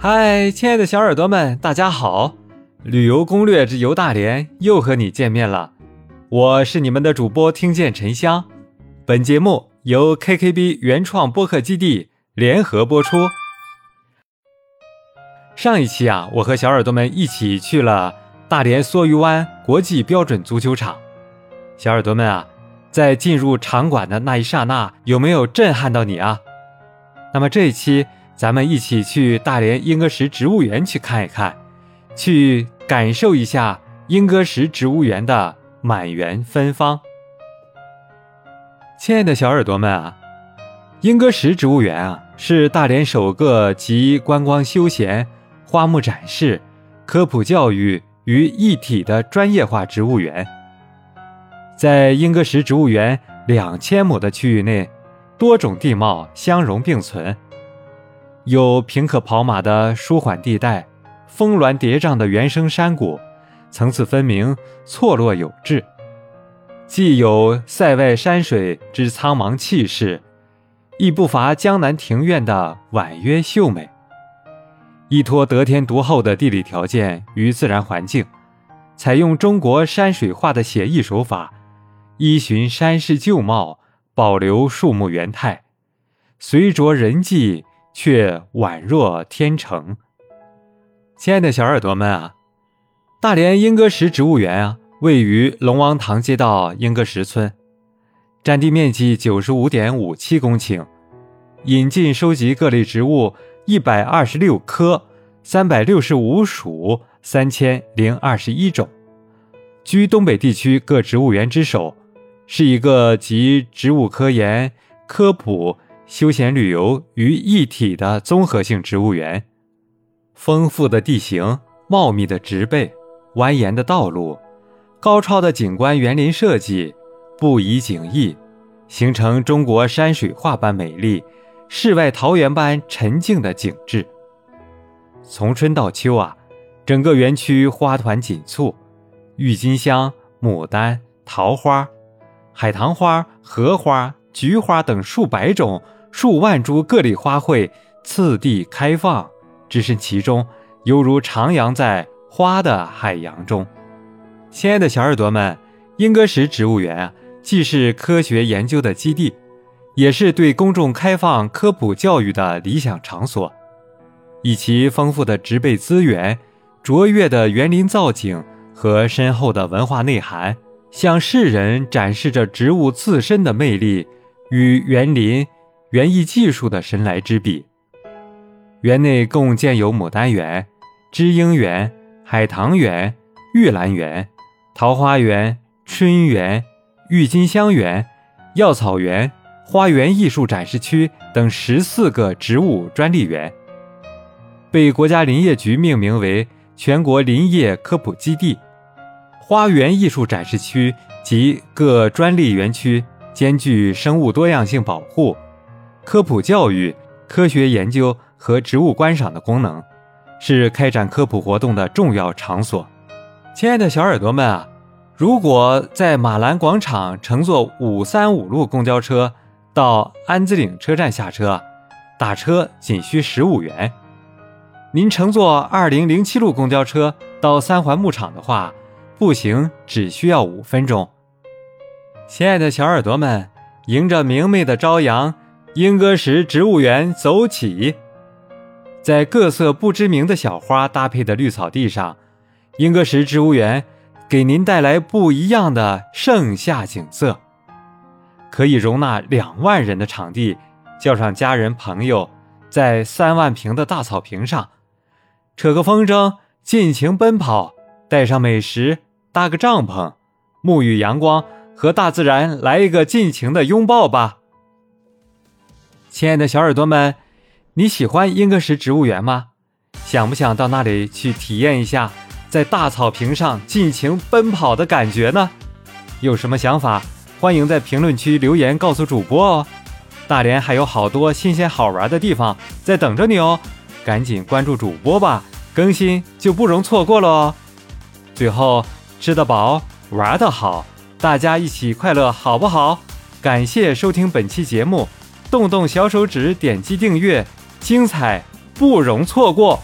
嗨，亲爱的小耳朵们，大家好！旅游攻略之游大连又和你见面了，我是你们的主播听见沉香。本节目由 KKB 原创播客基地联合播出。上一期啊，我和小耳朵们一起去了大连梭鱼湾国际标准足球场。小耳朵们啊，在进入场馆的那一刹那，有没有震撼到你啊？那么这一期。咱们一起去大连莺歌石植物园去看一看，去感受一下莺歌石植物园的满园芬芳。亲爱的小耳朵们啊，莺歌石植物园啊是大连首个集观光休闲、花木展示、科普教育于一体的专业化植物园。在莺歌石植物园两千亩的区域内，多种地貌相融并存。有平可跑马的舒缓地带，峰峦叠嶂的原生山谷，层次分明，错落有致；既有塞外山水之苍茫气势，亦不乏江南庭院的婉约秀美。依托得天独厚的地理条件与自然环境，采用中国山水画的写意手法，依循山势旧貌，保留树木原态，随着人迹。却宛若天成。亲爱的小耳朵们啊，大连英歌石植物园啊，位于龙王塘街道英歌石村，占地面积九十五点五七公顷，引进收集各类植物一百二十六科，三百六十五属，三千零二十一种，居东北地区各植物园之首，是一个集植物科研、科普。休闲旅游于一体的综合性植物园，丰富的地形、茂密的植被、蜿蜒的道路、高超的景观园林设计，不移景异，形成中国山水画般美丽、世外桃源般沉静的景致。从春到秋啊，整个园区花团锦簇，郁金香、牡丹、桃花、海棠花、荷花、菊花等数百种。数万株各类花卉次第开放，置身其中，犹如徜徉在花的海洋中。亲爱的小耳朵们，莺歌石植物园啊，既是科学研究的基地，也是对公众开放科普教育的理想场所。以其丰富的植被资源、卓越的园林造景和深厚的文化内涵，向世人展示着植物自身的魅力与园林。园艺技术的神来之笔。园内共建有牡丹园、知音园、海棠园、玉兰园、桃花园、春园、郁金香园、药草园、花园艺术展示区等十四个植物专利园，被国家林业局命名为全国林业科普基地。花园艺术展示区及各专利园区兼具生物多样性保护。科普教育、科学研究和植物观赏的功能，是开展科普活动的重要场所。亲爱的小耳朵们啊，如果在马兰广场乘坐五三五路公交车到安子岭车站下车，打车仅需十五元。您乘坐二零零七路公交车到三环牧场的话，步行只需要五分钟。亲爱的小耳朵们，迎着明媚的朝阳。莺歌石植物园走起，在各色不知名的小花搭配的绿草地上，莺歌石植物园给您带来不一样的盛夏景色。可以容纳两万人的场地，叫上家人朋友，在三万平的大草坪上，扯个风筝，尽情奔跑，带上美食，搭个帐篷，沐浴阳光，和大自然来一个尽情的拥抱吧。亲爱的小耳朵们，你喜欢英歌石植物园吗？想不想到那里去体验一下在大草坪上尽情奔跑的感觉呢？有什么想法，欢迎在评论区留言告诉主播哦。大连还有好多新鲜好玩的地方在等着你哦，赶紧关注主播吧，更新就不容错过了哦。最后，吃得饱，玩得好，大家一起快乐好不好？感谢收听本期节目。动动小手指，点击订阅，精彩不容错过。